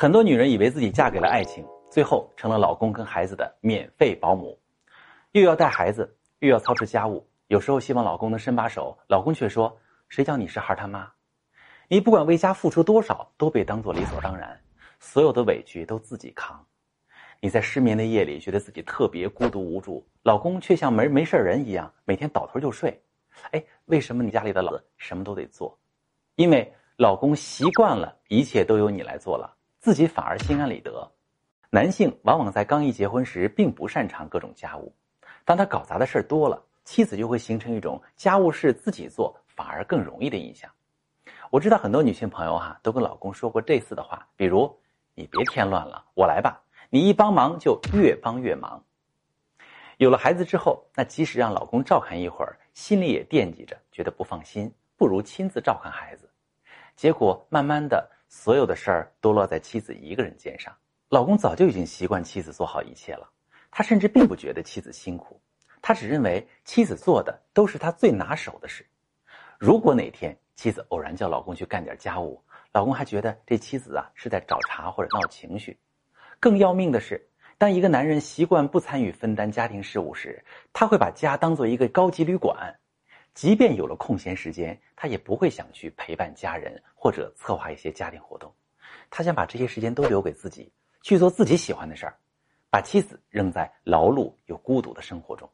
很多女人以为自己嫁给了爱情，最后成了老公跟孩子的免费保姆，又要带孩子，又要操持家务。有时候希望老公能伸把手，老公却说：“谁叫你是孩他妈？”你不管为家付出多少，都被当做理所当然，所有的委屈都自己扛。你在失眠的夜里觉得自己特别孤独无助，老公却像没没事人一样，每天倒头就睡。哎，为什么你家里的老子什么都得做？因为老公习惯了一切都由你来做了。自己反而心安理得。男性往往在刚一结婚时并不擅长各种家务，当他搞砸的事儿多了，妻子就会形成一种家务事自己做反而更容易的印象。我知道很多女性朋友哈都跟老公说过类似的话，比如“你别添乱了，我来吧”，你一帮忙就越帮越忙。有了孩子之后，那即使让老公照看一会儿，心里也惦记着，觉得不放心，不如亲自照看孩子。结果慢慢的。所有的事儿都落在妻子一个人肩上，老公早就已经习惯妻子做好一切了，他甚至并不觉得妻子辛苦，他只认为妻子做的都是他最拿手的事。如果哪天妻子偶然叫老公去干点家务，老公还觉得这妻子啊是在找茬或者闹情绪。更要命的是，当一个男人习惯不参与分担家庭事务时，他会把家当做一个高级旅馆。即便有了空闲时间，他也不会想去陪伴家人或者策划一些家庭活动。他想把这些时间都留给自己，去做自己喜欢的事儿，把妻子扔在劳碌又孤独的生活中。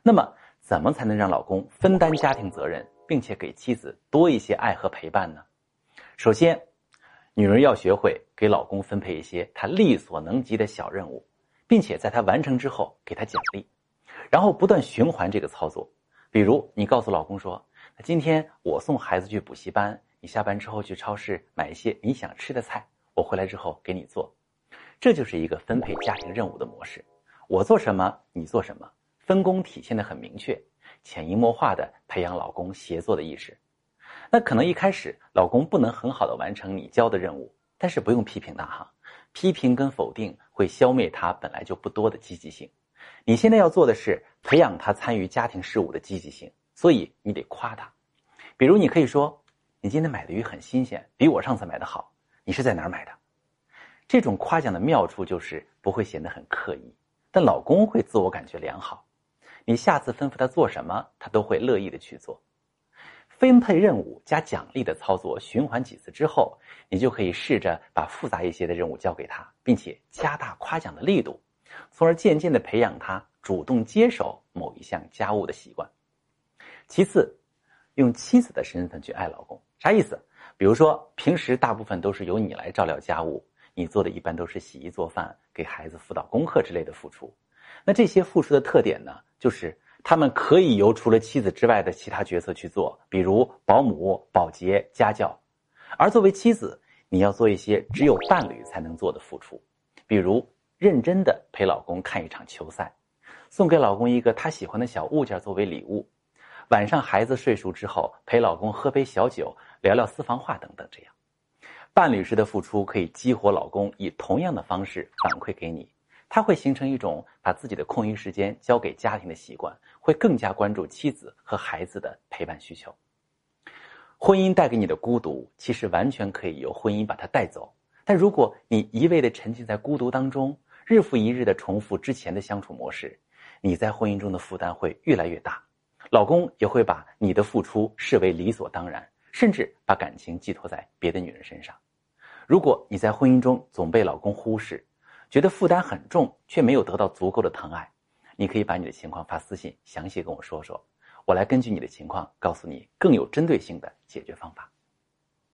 那么，怎么才能让老公分担家庭责任，并且给妻子多一些爱和陪伴呢？首先，女人要学会给老公分配一些他力所能及的小任务，并且在他完成之后给他奖励，然后不断循环这个操作。比如，你告诉老公说：“今天我送孩子去补习班，你下班之后去超市买一些你想吃的菜，我回来之后给你做。”这就是一个分配家庭任务的模式。我做什么，你做什么，分工体现的很明确，潜移默化的培养老公协作的意识。那可能一开始老公不能很好的完成你交的任务，但是不用批评他哈，批评跟否定会消灭他本来就不多的积极性。你现在要做的是培养他参与家庭事务的积极性，所以你得夸他。比如，你可以说：“你今天买的鱼很新鲜，比我上次买的好。你是在哪儿买的？”这种夸奖的妙处就是不会显得很刻意，但老公会自我感觉良好。你下次吩咐他做什么，他都会乐意的去做。分配任务加奖励的操作循环几次之后，你就可以试着把复杂一些的任务交给他，并且加大夸奖的力度。从而渐渐的培养他主动接手某一项家务的习惯。其次，用妻子的身份去爱老公，啥意思？比如说，平时大部分都是由你来照料家务，你做的一般都是洗衣做饭、给孩子辅导功课之类的付出。那这些付出的特点呢，就是他们可以由除了妻子之外的其他角色去做，比如保姆、保洁、家教。而作为妻子，你要做一些只有伴侣才能做的付出，比如。认真的陪老公看一场球赛，送给老公一个他喜欢的小物件作为礼物，晚上孩子睡熟之后陪老公喝杯小酒，聊聊私房话等等。这样，伴侣式的付出可以激活老公以同样的方式反馈给你，他会形成一种把自己的空余时间交给家庭的习惯，会更加关注妻子和孩子的陪伴需求。婚姻带给你的孤独，其实完全可以由婚姻把它带走，但如果你一味的沉浸在孤独当中，日复一日的重复之前的相处模式，你在婚姻中的负担会越来越大，老公也会把你的付出视为理所当然，甚至把感情寄托在别的女人身上。如果你在婚姻中总被老公忽视，觉得负担很重，却没有得到足够的疼爱，你可以把你的情况发私信，详细跟我说说，我来根据你的情况告诉你更有针对性的解决方法。